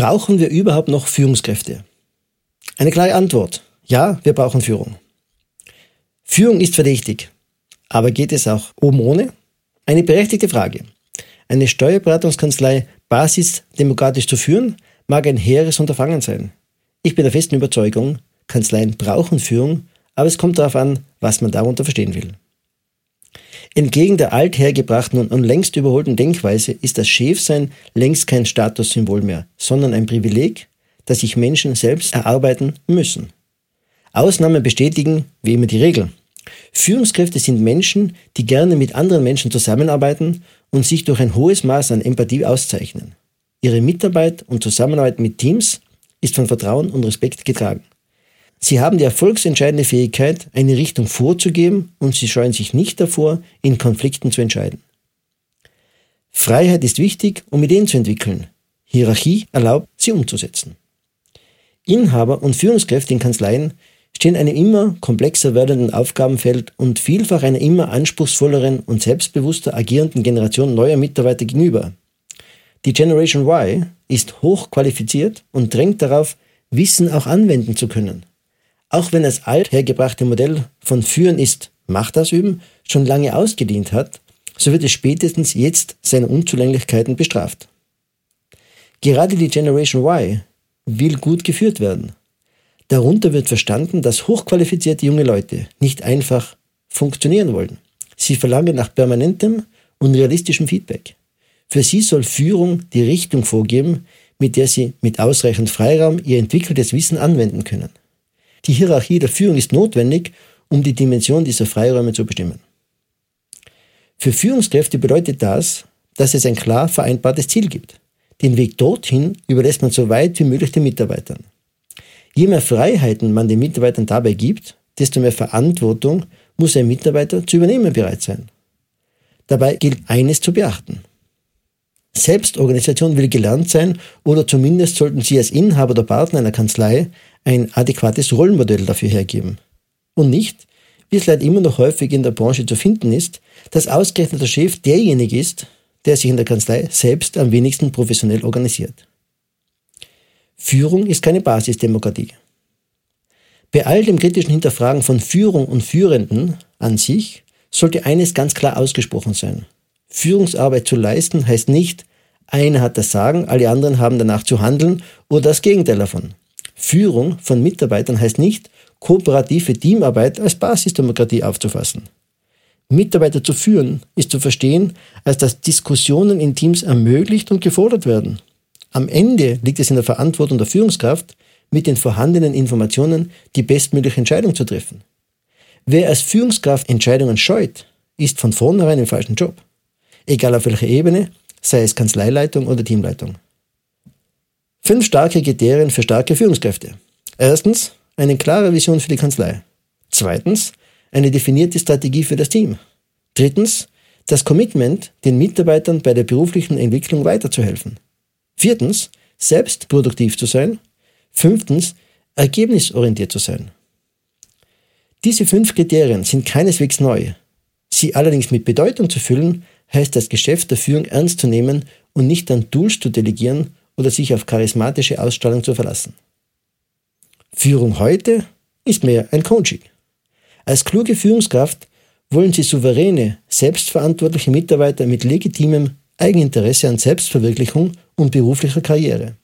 Brauchen wir überhaupt noch Führungskräfte? Eine klare Antwort. Ja, wir brauchen Führung. Führung ist verdächtig. Aber geht es auch oben ohne? Eine berechtigte Frage. Eine Steuerberatungskanzlei basisdemokratisch zu führen, mag ein hehres Unterfangen sein. Ich bin der festen Überzeugung, Kanzleien brauchen Führung, aber es kommt darauf an, was man darunter verstehen will. Entgegen der althergebrachten und längst überholten Denkweise ist das Chefsein längst kein Statussymbol mehr, sondern ein Privileg, das sich Menschen selbst erarbeiten müssen. Ausnahmen bestätigen wie immer die Regel. Führungskräfte sind Menschen, die gerne mit anderen Menschen zusammenarbeiten und sich durch ein hohes Maß an Empathie auszeichnen. Ihre Mitarbeit und Zusammenarbeit mit Teams ist von Vertrauen und Respekt getragen. Sie haben die erfolgsentscheidende Fähigkeit, eine Richtung vorzugeben und sie scheuen sich nicht davor, in Konflikten zu entscheiden. Freiheit ist wichtig, um Ideen zu entwickeln. Hierarchie erlaubt, sie umzusetzen. Inhaber und Führungskräfte in Kanzleien stehen einem immer komplexer werdenden Aufgabenfeld und vielfach einer immer anspruchsvolleren und selbstbewusster agierenden Generation neuer Mitarbeiter gegenüber. Die Generation Y ist hochqualifiziert und drängt darauf, Wissen auch anwenden zu können. Auch wenn das althergebrachte Modell von Führen ist, Macht ausüben, schon lange ausgedient hat, so wird es spätestens jetzt seine Unzulänglichkeiten bestraft. Gerade die Generation Y will gut geführt werden. Darunter wird verstanden, dass hochqualifizierte junge Leute nicht einfach funktionieren wollen. Sie verlangen nach permanentem und realistischem Feedback. Für sie soll Führung die Richtung vorgeben, mit der sie mit ausreichend Freiraum ihr entwickeltes Wissen anwenden können. Die Hierarchie der Führung ist notwendig, um die Dimension dieser Freiräume zu bestimmen. Für Führungskräfte bedeutet das, dass es ein klar vereinbartes Ziel gibt. Den Weg dorthin überlässt man so weit wie möglich den Mitarbeitern. Je mehr Freiheiten man den Mitarbeitern dabei gibt, desto mehr Verantwortung muss ein Mitarbeiter zu übernehmen bereit sein. Dabei gilt eines zu beachten. Selbstorganisation will gelernt sein oder zumindest sollten Sie als Inhaber oder Partner einer Kanzlei ein adäquates Rollenmodell dafür hergeben. Und nicht, wie es leider immer noch häufig in der Branche zu finden ist, dass ausgerechnet der Chef derjenige ist, der sich in der Kanzlei selbst am wenigsten professionell organisiert. Führung ist keine Basisdemokratie. Bei all dem kritischen Hinterfragen von Führung und Führenden an sich sollte eines ganz klar ausgesprochen sein. Führungsarbeit zu leisten heißt nicht, einer hat das Sagen, alle anderen haben danach zu handeln oder das Gegenteil davon. Führung von Mitarbeitern heißt nicht, kooperative Teamarbeit als Basisdemokratie aufzufassen. Mitarbeiter zu führen ist zu verstehen, als dass Diskussionen in Teams ermöglicht und gefordert werden. Am Ende liegt es in der Verantwortung der Führungskraft, mit den vorhandenen Informationen die bestmögliche Entscheidung zu treffen. Wer als Führungskraft Entscheidungen scheut, ist von vornherein im falschen Job. Egal auf welcher Ebene, sei es Kanzleileitung oder Teamleitung. Fünf starke Kriterien für starke Führungskräfte. Erstens, eine klare Vision für die Kanzlei. Zweitens, eine definierte Strategie für das Team. Drittens, das Commitment, den Mitarbeitern bei der beruflichen Entwicklung weiterzuhelfen. Viertens, selbst produktiv zu sein. Fünftens, ergebnisorientiert zu sein. Diese fünf Kriterien sind keineswegs neu. Sie allerdings mit Bedeutung zu füllen, heißt das Geschäft der Führung ernst zu nehmen und nicht an Tools zu delegieren oder sich auf charismatische Ausstrahlung zu verlassen. Führung heute ist mehr ein Coaching. Als kluge Führungskraft wollen Sie souveräne, selbstverantwortliche Mitarbeiter mit legitimem Eigeninteresse an Selbstverwirklichung und beruflicher Karriere.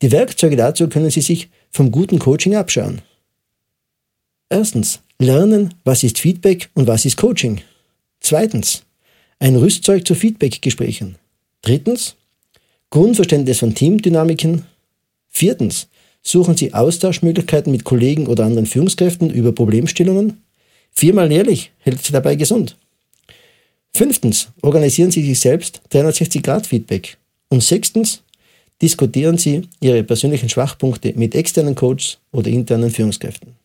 Die Werkzeuge dazu können Sie sich vom guten Coaching abschauen. Erstens, lernen, was ist Feedback und was ist Coaching. Zweitens, ein Rüstzeug zu Feedbackgesprächen. Drittens, Grundverständnis von Teamdynamiken. Viertens, suchen Sie Austauschmöglichkeiten mit Kollegen oder anderen Führungskräften über Problemstellungen. Viermal jährlich hält Sie dabei gesund. Fünftens, organisieren Sie sich selbst 360-Grad-Feedback. Und sechstens, diskutieren Sie Ihre persönlichen Schwachpunkte mit externen Coaches oder internen Führungskräften.